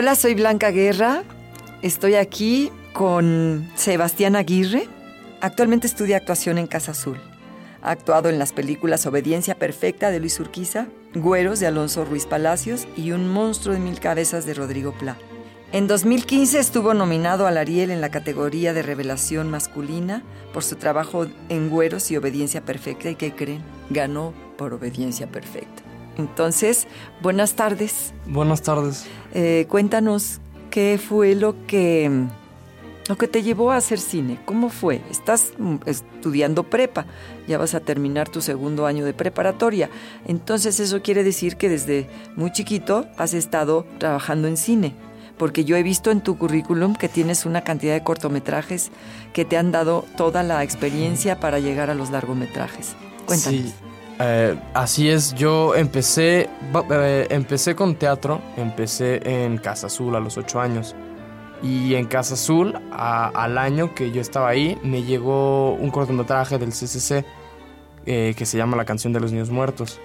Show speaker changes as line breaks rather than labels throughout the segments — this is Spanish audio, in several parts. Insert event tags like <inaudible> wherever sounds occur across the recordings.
Hola, soy Blanca Guerra. Estoy aquí con Sebastián Aguirre. Actualmente estudia actuación en Casa Azul. Ha actuado en las películas Obediencia Perfecta de Luis Urquiza, Güeros de Alonso Ruiz Palacios y Un monstruo de mil cabezas de Rodrigo Pla. En 2015 estuvo nominado al Ariel en la categoría de revelación masculina por su trabajo en Güeros y Obediencia Perfecta y que creen, ganó por Obediencia Perfecta. Entonces, buenas tardes.
Buenas tardes.
Eh, cuéntanos qué fue lo que, lo que te llevó a hacer cine. ¿Cómo fue? Estás mm, estudiando prepa, ya vas a terminar tu segundo año de preparatoria. Entonces eso quiere decir que desde muy chiquito has estado trabajando en cine. Porque yo he visto en tu currículum que tienes una cantidad de cortometrajes que te han dado toda la experiencia para llegar a los largometrajes. Cuéntanos.
Sí. Eh, así es, yo empecé, eh, empecé con teatro, empecé en Casa Azul a los 8 años. Y en Casa Azul, al año que yo estaba ahí, me llegó un cortometraje del CCC eh, que se llama La canción de los niños muertos.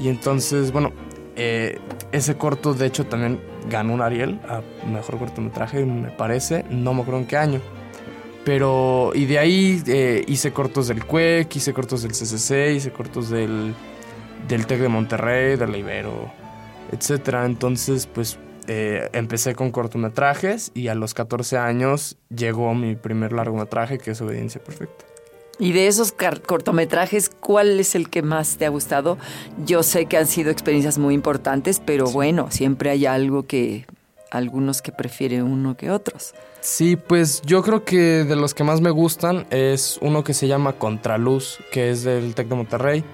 Y entonces, bueno, ese corto de hecho también ganó un Ariel a mejor cortometraje, me parece, no me acuerdo en qué año. Pero, y de ahí eh, hice cortos del CUEC, hice cortos del CCC, hice cortos del, del TEC de Monterrey, del Ibero, etc. Entonces, pues eh, empecé con cortometrajes y a los 14 años llegó mi primer largometraje que es Obediencia Perfecta.
Y de esos cortometrajes, ¿cuál es el que más te ha gustado? Yo sé que han sido experiencias muy importantes, pero bueno, siempre hay algo que algunos que prefieren uno que otros.
Sí, pues yo creo que de los que más me gustan es uno que se llama Contraluz, que es del Tec de Monterrey,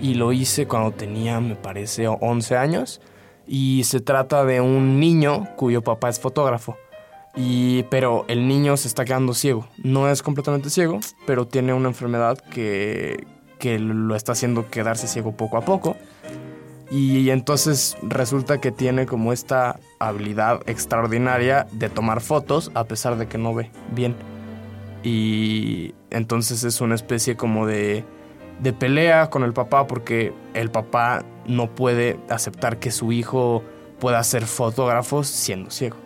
y lo hice cuando tenía, me parece, 11 años, y se trata de un niño cuyo papá es fotógrafo. Y, pero el niño se está quedando ciego. No es completamente ciego, pero tiene una enfermedad que, que lo está haciendo quedarse ciego poco a poco. Y entonces resulta que tiene como esta habilidad extraordinaria de tomar fotos a pesar de que no ve bien. Y entonces es una especie como de, de pelea con el papá porque el papá no puede aceptar que su hijo pueda ser fotógrafo siendo ciego.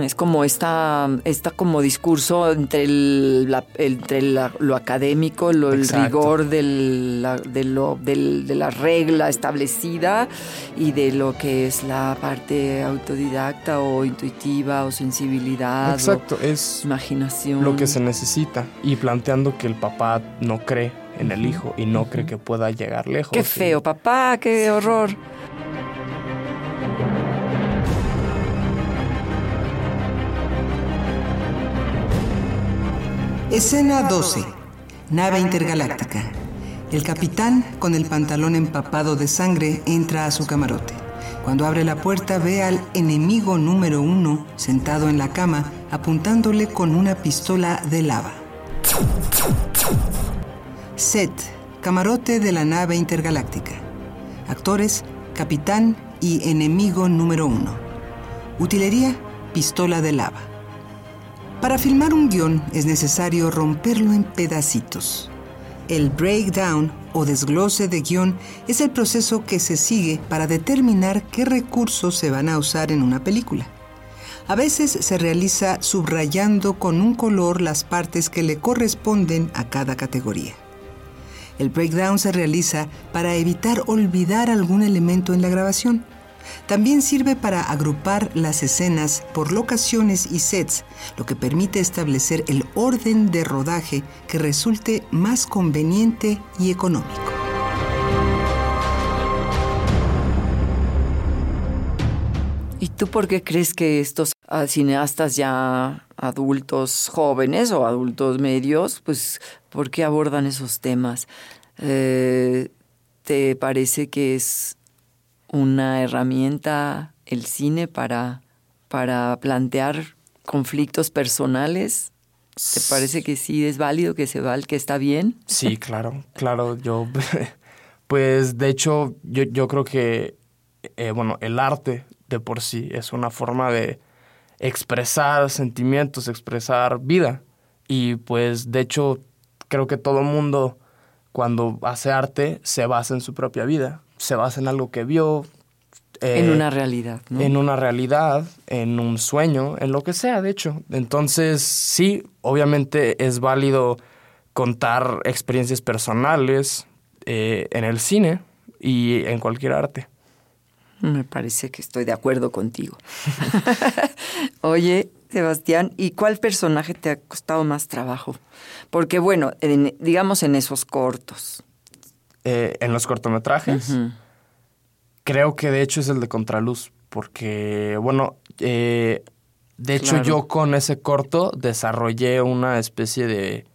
Es como esta, esta como discurso entre, el, entre lo académico, lo, el rigor del, de, lo, de la regla establecida y de lo que es la parte autodidacta o intuitiva o sensibilidad.
Exacto, es
imaginación.
Lo que se necesita y planteando que el papá no cree en el hijo y no cree que pueda llegar lejos.
Qué feo, papá, qué horror.
Escena 12. Nave intergaláctica. El capitán, con el pantalón empapado de sangre, entra a su camarote. Cuando abre la puerta ve al enemigo número uno sentado en la cama apuntándole con una pistola de lava. Set, camarote de la nave intergaláctica. Actores, capitán y enemigo número uno. Utilería, pistola de lava. Para filmar un guion es necesario romperlo en pedacitos. El breakdown o desglose de guion es el proceso que se sigue para determinar qué recursos se van a usar en una película. A veces se realiza subrayando con un color las partes que le corresponden a cada categoría. El breakdown se realiza para evitar olvidar algún elemento en la grabación. También sirve para agrupar las escenas por locaciones y sets, lo que permite establecer el orden de rodaje que resulte más conveniente y económico.
¿Y tú por qué crees que estos ah, cineastas ya adultos jóvenes o adultos medios, pues, por qué abordan esos temas? Eh, ¿Te parece que es una herramienta el cine para, para plantear conflictos personales? ¿Te parece que sí es válido, que se val, que está bien?
Sí, <laughs> claro, claro. Yo, <laughs> pues, de hecho, yo, yo creo que, eh, bueno, el arte de por sí es una forma de expresar sentimientos, expresar vida. Y pues, de hecho, creo que todo mundo cuando hace arte se basa en su propia vida, se basa en algo que vio.
en
eh,
una realidad, ¿no?
En una realidad, en un sueño, en lo que sea, de hecho. Entonces, sí, obviamente es válido contar experiencias personales eh, en el cine y en cualquier arte.
Me parece que estoy de acuerdo contigo. <laughs> Oye, Sebastián, ¿y cuál personaje te ha costado más trabajo? Porque bueno, en- digamos en esos cortos.
Eh, en los cortometrajes, creo que de hecho es el de Contraluz, porque, bueno, eh, de hecho
Claro.
yo con ese corto desarrollé una especie de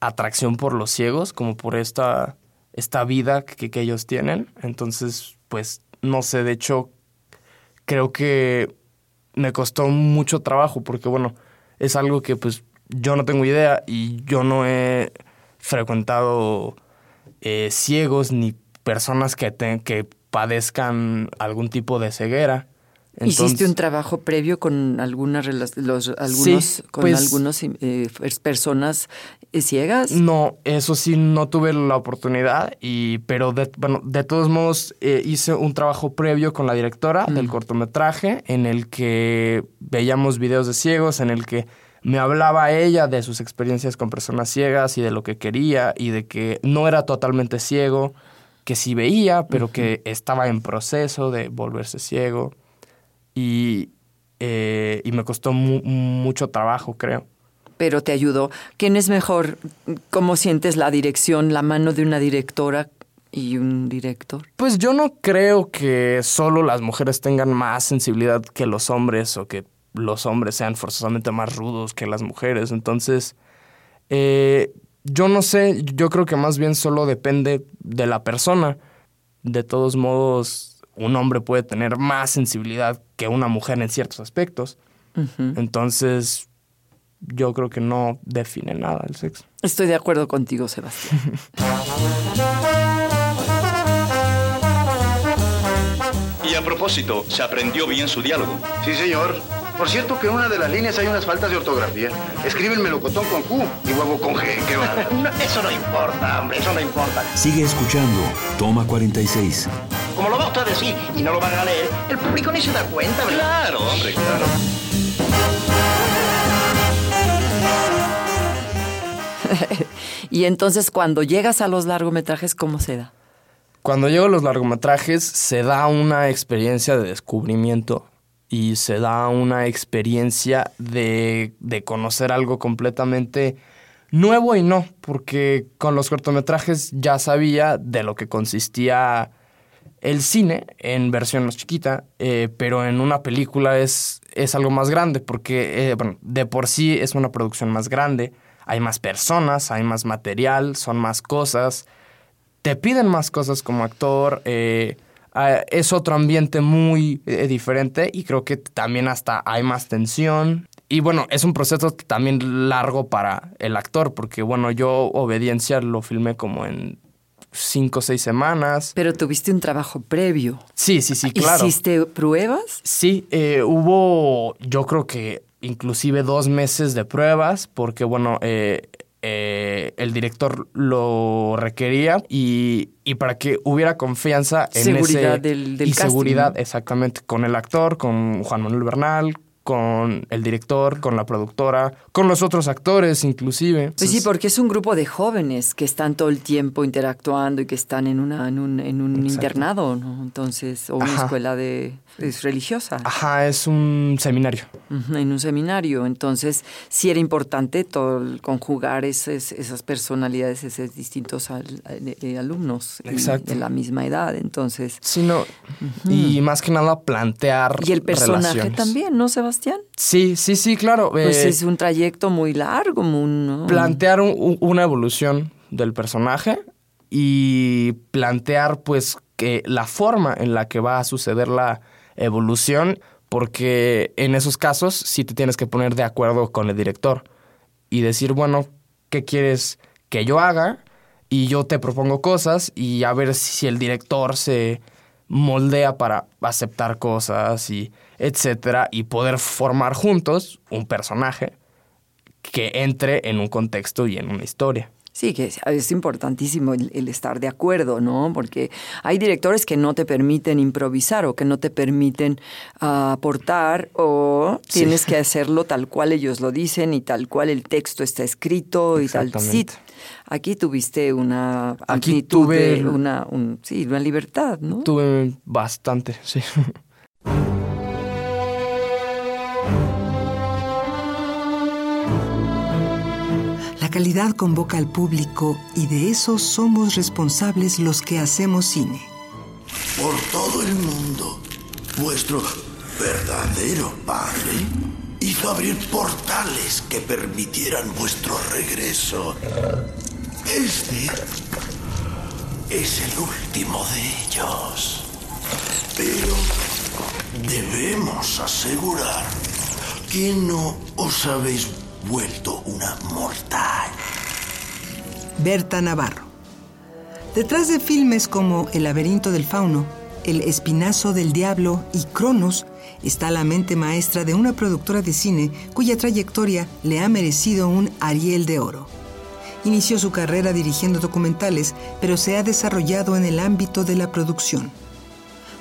atracción por los ciegos, como por esta, esta vida que, que ellos tienen. Entonces, pues, no sé, de hecho, creo que me costó mucho trabajo, porque, bueno, es algo que, pues, yo no tengo idea y yo no he frecuentado eh, ciegos ni personas que, te- que padezcan algún tipo de ceguera.
¿Hiciste un trabajo previo con algunas los, algunos,
Sí,
con
pues-
algunos eh, pers- personas eh, ciegas?
No, eso sí, no tuve la oportunidad, y, pero de, bueno, de todos modos eh, hice un trabajo previo con la directora del cortometraje en el que veíamos videos de ciegos, en el que me hablaba ella de sus experiencias con personas ciegas y de lo que quería y de que no era totalmente ciego, que sí veía, pero que estaba en proceso de volverse ciego y, eh, y me costó mu- mucho trabajo, creo.
Pero te ayudó. ¿Quién es mejor? ¿Cómo sientes la dirección, la mano de una directora y un director?
Pues yo no creo que solo las mujeres tengan más sensibilidad que los hombres o que los hombres sean forzosamente más rudos que las mujeres. Entonces, eh, yo no sé, yo creo que más bien solo depende de la persona. De todos modos, un hombre puede tener más sensibilidad que una mujer en ciertos aspectos. Entonces, yo creo que no define nada el sexo.
Estoy de acuerdo contigo, Sebastián. <laughs>
Y a propósito, ¿se aprendió bien su diálogo?
Sí, señor. Por cierto que en una de las líneas hay unas faltas de ortografía. Escribe el melocotón con Q y huevo con G. Qué bárbaro. <laughs>
No, eso no importa, hombre, eso no importa.
Sigue escuchando. Toma 46.
Como lo va usted a decir y no lo van a leer, el público ni se da cuenta, ¿verdad?
Claro, hombre, claro. <laughs>
y entonces cuando llegas a los largometrajes, ¿cómo se da?
Cuando llego a los largometrajes se da una experiencia de descubrimiento y se da una experiencia de, de conocer algo completamente nuevo y no, porque con los cortometrajes ya sabía de lo que consistía el cine en versión más chiquita, eh, pero en una película es, es algo más grande, porque eh, de por sí es una producción más grande, hay más personas, hay más material, son más cosas te piden más cosas como actor, eh, ah, es otro ambiente muy eh, diferente y creo que también hasta hay más tensión. Y bueno, es un proceso también largo para el actor, porque bueno, yo Obediencia lo filmé como en cinco o seis semanas.
Pero tuviste un trabajo previo.
Sí, sí, sí, claro.
¿Hiciste pruebas?
Sí, eh, hubo, yo creo que inclusive dos meses de pruebas, porque bueno, eh, eh, el director lo requería y, y para que hubiera confianza en
Seguridad
ese...
del- del
y
casting,
seguridad, exactamente, con el actor, con Juan Manuel Bernal, con el director, con la productora, con los otros actores inclusive.
Pues sí, porque es un grupo de jóvenes que están todo el tiempo interactuando y que están en, una, en un, en un internado, ¿no? Entonces, o una
Ajá.
escuela de, es religiosa.
Ajá, es un seminario.
En un seminario. Entonces, sí era importante todo el conjugar esas, esas personalidades, esos distintos al- eh, alumnos
Exacto.
de la misma edad. Entonces,
Sí, no. Y más que nada plantear.
y el personaje
relaciones.
también, ¿no, Sebastián?
Sí, sí, sí, claro.
Pues
eh,
es un trayecto muy largo, muy, ¿no?
plantear un- un- una evolución del personaje y plantear pues que la forma en la que va a suceder la evolución porque en esos casos sí te tienes que poner de acuerdo con el director y decir bueno qué quieres que yo haga y yo te propongo cosas y a ver si el director se moldea para aceptar cosas y etcétera y poder formar juntos un personaje que entre en un contexto y en una historia.
Sí, que es, importantísimo el, el estar de acuerdo, ¿no? Porque hay directores que no te permiten improvisar o que no te permiten ah, aportar o
Sí.
tienes que <laughs> hacerlo tal cual ellos lo dicen y tal cual el texto está escrito y tal. Sí, aquí tuviste una
Aquí tuve
de una, un- sí, una libertad, ¿no?
Tuve bastante, sí. <laughs>
calidad convoca al público y de eso somos responsables los que hacemos cine.
Por todo el mundo, vuestro verdadero Padre hizo abrir portales que permitieran vuestro regreso. Este es el último de ellos. Pero debemos asegurar que no os habéis vuelto una mortal.
Berta Navarro. Detrás de filmes como El laberinto del fauno, El espinazo del diablo y Cronos está la mente maestra de una productora de cine cuya trayectoria le ha merecido un Ariel de Oro. Inició su carrera dirigiendo documentales, pero se ha desarrollado en el ámbito de la producción.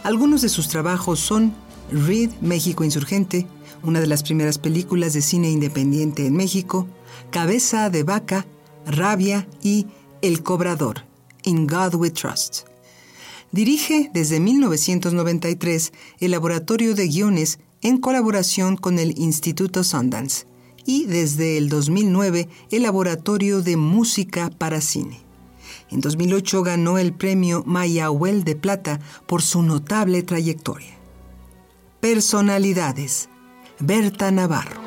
Algunos de sus trabajos son Reed, México Insurgente, una de las primeras películas de cine independiente en México, Cabeza de Vaca, Rabia y El Cobrador, In God We Trust. Dirige desde 1993 el laboratorio de guiones en colaboración con el Instituto Sundance y desde el 2009 el laboratorio de música para cine. En 2008 ganó el premio Mayahuel de Plata por su notable trayectoria. Personalidades. Berta Navarro.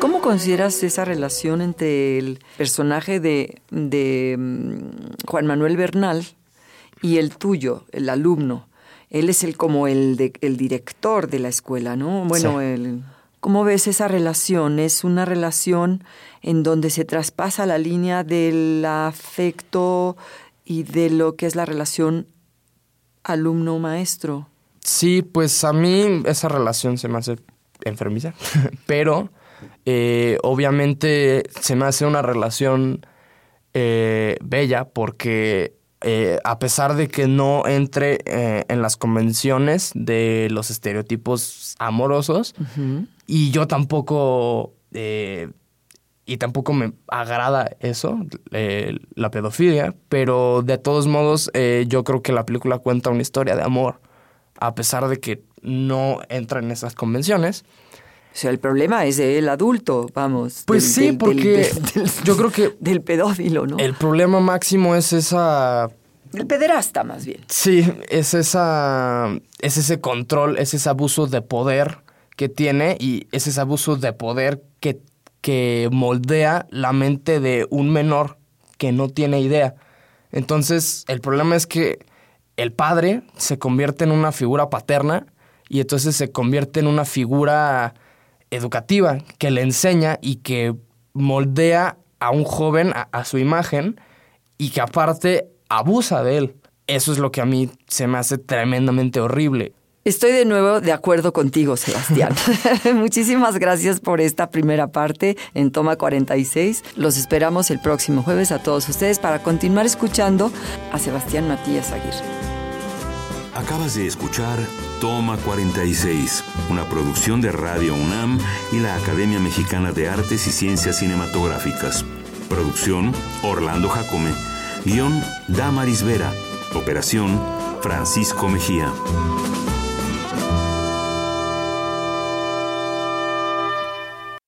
¿Cómo consideras esa relación entre el personaje de, de, mm, Juan Manuel Bernal y el tuyo, el alumno? Él es el como el, de- el director de la escuela, ¿no? Bueno,
Sí.
el- ¿cómo ves esa relación? ¿Es una relación en donde se traspasa la línea del afecto y de lo que es la relación alumno-maestro?
Sí, pues a mí esa relación se me hace enfermiza, <laughs> pero eh, obviamente se me hace una relación eh, bella porque eh, a pesar de que no entre eh, en las convenciones de los estereotipos amorosos, y yo tampoco, y tampoco me agrada eso, eh, la pedofilia, pero de todos modos eh, yo creo que la película cuenta una historia de amor, a pesar de que no entra en esas convenciones.
O sea, el problema es del adulto, vamos.
Pues
del-
sí,
del-
porque <laughs>
del-
yo creo que
del pedófilo, ¿no?
el problema máximo es esa
El pederasta, más bien.
Sí, es esa. Es ese control, es ese abuso de poder que tiene y es ese abuso de poder que, que moldea la mente de un menor que no tiene idea. Entonces, el problema es que el padre se convierte en una figura paterna y entonces se convierte en una figura educativa que le enseña y que moldea a un joven a, su imagen y que aparte abusa de él. Eso es lo que a mí se me hace tremendamente horrible.
Estoy de nuevo de acuerdo contigo, Sebastián. <laughs> <laughs> Muchísimas gracias por esta primera parte en Toma 46. Los esperamos el próximo jueves a todos ustedes para continuar escuchando a Sebastián Matías Aguirre.
Acabas de escuchar Toma 46, una producción de Radio UNAM y la Academia Mexicana de Artes y Ciencias Cinematográficas. Producción Orlando Jacome. Guión Damaris Vera. Operación Francisco Mejía.